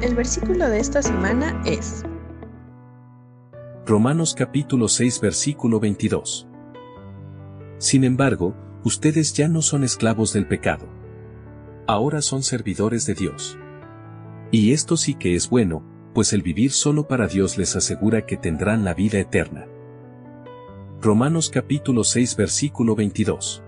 El versículo de esta semana es Romanos capítulo 6 versículo 22. Sin embargo, ustedes ya no son esclavos del pecado. Ahora son servidores de Dios. Y esto sí que es bueno, pues el vivir solo para Dios les asegura que tendrán la vida eterna. Romanos capítulo 6 versículo 22.